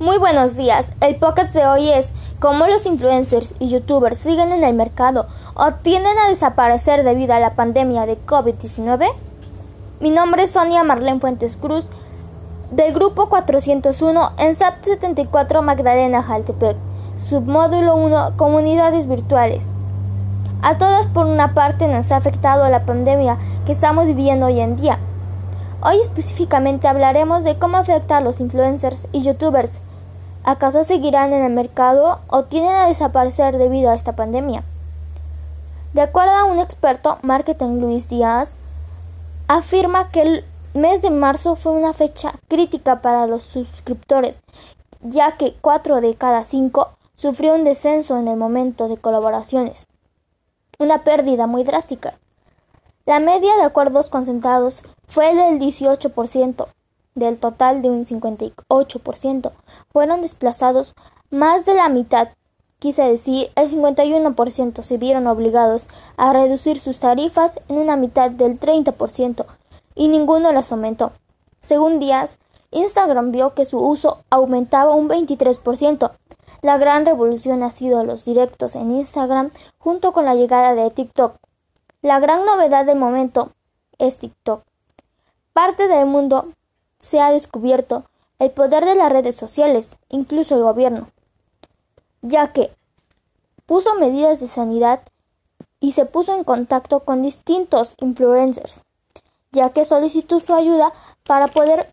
Muy buenos días. El pocket de hoy es cómo los influencers y youtubers siguen en el mercado o tienden a desaparecer debido a la pandemia de COVID-19. Mi nombre es Sonia Marlene Fuentes Cruz del grupo 401 en SAP 74 Magdalena Jaltepec, submódulo 1 Comunidades Virtuales. A todos por una parte nos ha afectado la pandemia que estamos viviendo hoy en día. Hoy específicamente hablaremos de cómo afecta a los influencers y youtubers ¿Acaso seguirán en el mercado o tienen a desaparecer debido a esta pandemia? De acuerdo a un experto, marketing Luis Díaz, afirma que el mes de marzo fue una fecha crítica para los suscriptores, ya que cuatro de cada cinco sufrió un descenso en el momento de colaboraciones, una pérdida muy drástica. La media de acuerdos concentrados fue del 18%, del total de un 58%, fueron desplazados más de la mitad, quise decir el 51% se vieron obligados a reducir sus tarifas en una mitad del 30% y ninguno las aumentó. Según Díaz, Instagram vio que su uso aumentaba un 23%. La gran revolución ha sido los directos en Instagram junto con la llegada de TikTok. La gran novedad del momento es TikTok. Parte del mundo se ha descubierto el poder de las redes sociales, incluso el gobierno, ya que puso medidas de sanidad y se puso en contacto con distintos influencers, ya que solicitó su ayuda para poder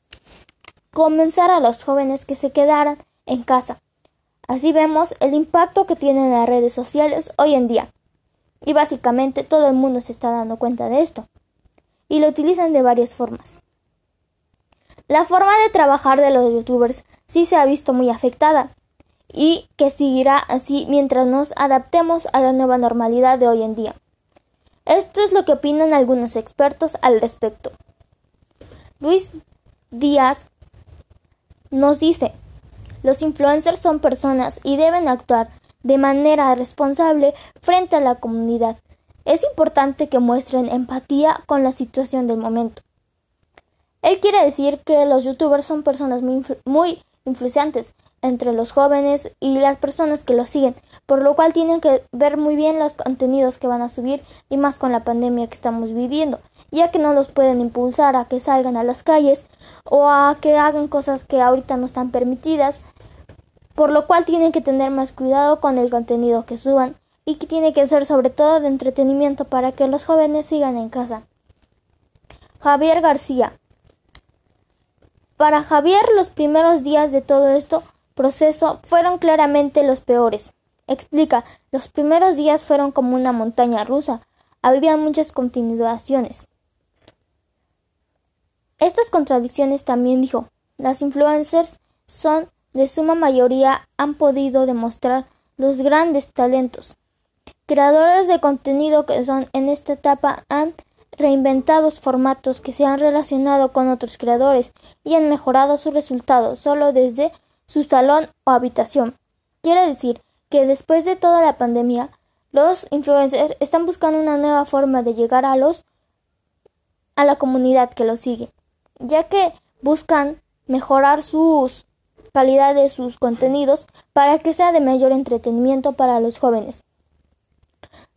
convencer a los jóvenes que se quedaran en casa. Así vemos el impacto que tienen las redes sociales hoy en día. Y básicamente todo el mundo se está dando cuenta de esto. Y lo utilizan de varias formas. La forma de trabajar de los youtubers sí se ha visto muy afectada y que seguirá así mientras nos adaptemos a la nueva normalidad de hoy en día. Esto es lo que opinan algunos expertos al respecto. Luis Díaz nos dice, los influencers son personas y deben actuar de manera responsable frente a la comunidad. Es importante que muestren empatía con la situación del momento. Él quiere decir que los youtubers son personas muy, influyentes entre los jóvenes y las personas que los siguen, por lo cual tienen que ver muy bien los contenidos que van a subir y más con la pandemia que estamos viviendo, ya que no los pueden impulsar a que salgan a las calles o a que hagan cosas que ahorita no están permitidas, por lo cual tienen que tener más cuidado con el contenido que suban y que tiene que ser sobre todo de entretenimiento para que los jóvenes sigan en casa. Javier García para Javier los primeros días de todo esto proceso fueron claramente los peores. Explica, los primeros días fueron como una montaña rusa. Había muchas continuaciones. Estas contradicciones también dijo, las influencers son de suma mayoría han podido demostrar los grandes talentos. Creadores de contenido que son en esta etapa han reinventados formatos que se han relacionado con otros creadores y han mejorado sus resultados solo desde su salón o habitación. Quiere decir que después de toda la pandemia, los influencers están buscando una nueva forma de llegar a los a la comunidad que los sigue, ya que buscan mejorar sus calidad de sus contenidos para que sea de mayor entretenimiento para los jóvenes.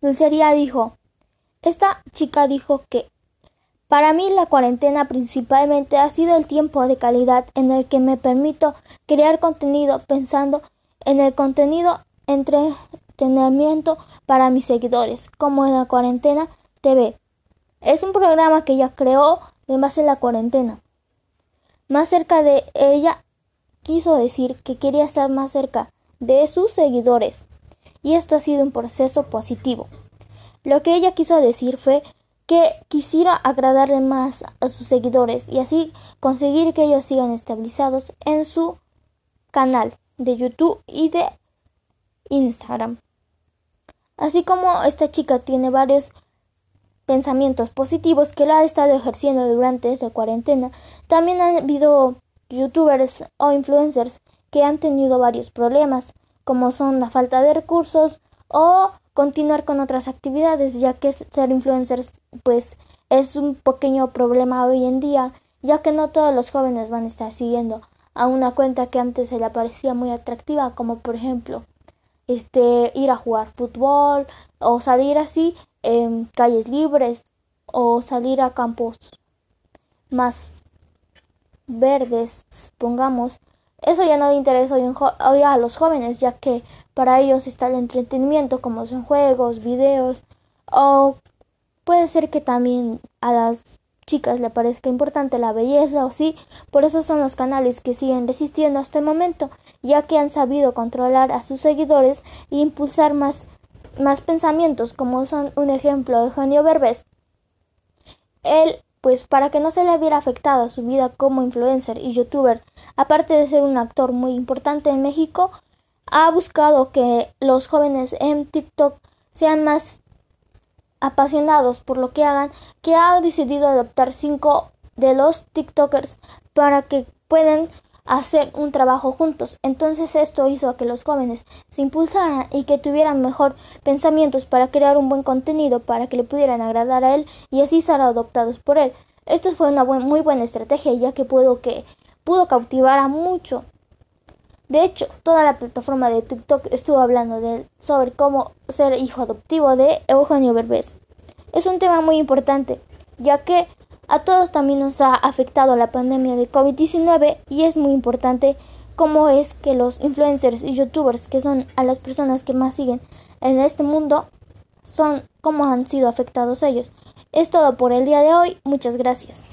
Dulcería dijo esta chica dijo que para mí la cuarentena principalmente ha sido el tiempo de calidad en el que me permito crear contenido pensando en el contenido entretenimiento para mis seguidores, como en la cuarentena TV. Es un programa que ella creó en base a la cuarentena. Más cerca de ella quiso decir que quería estar más cerca de sus seguidores y esto ha sido un proceso positivo. Lo que ella quiso decir fue que quisiera agradarle más a sus seguidores y así conseguir que ellos sigan estabilizados en su canal de YouTube y de Instagram. Así como esta chica tiene varios pensamientos positivos que la ha estado ejerciendo durante esa cuarentena, también ha habido youtubers o influencers que han tenido varios problemas, como son la falta de recursos o continuar con otras actividades, ya que ser influencers pues es un pequeño problema hoy en día, ya que no todos los jóvenes van a estar siguiendo a una cuenta que antes se le parecía muy atractiva, como por ejemplo este ir a jugar fútbol o salir así en calles libres o salir a campos más verdes, supongamos. Eso ya no le interesa hoy, a los jóvenes, ya que para ellos está el entretenimiento, como son juegos, videos, o puede ser que también a las chicas le parezca importante la belleza o sí, por eso son los canales que siguen resistiendo hasta el momento, ya que han sabido controlar a sus seguidores e impulsar más, más pensamientos, como son un ejemplo de Eugenio Berbés. Él, pues para que no se le viera afectado su vida como influencer y youtuber, aparte de ser un actor muy importante en México, ha buscado que los jóvenes en TikTok sean más apasionados por lo que hagan, que ha decidido adoptar cinco de los TikTokers para que puedan hacer un trabajo juntos. Entonces esto hizo que los jóvenes se impulsaran y que tuvieran mejor pensamientos para crear un buen contenido para que le pudieran agradar a él y así ser adoptados por él. Esto fue una muy buena estrategia ya que pudo que pudo cautivar a mucho de hecho, toda la plataforma de TikTok estuvo hablando de sobre cómo ser hijo adoptivo de Eugenio Berbés. Es un tema muy importante, ya que a todos también nos ha afectado la pandemia de COVID-19 y es muy importante cómo es que los influencers y youtubers, que son a las personas que más siguen en este mundo, son cómo han sido afectados ellos. Es todo por el día de hoy. Muchas gracias.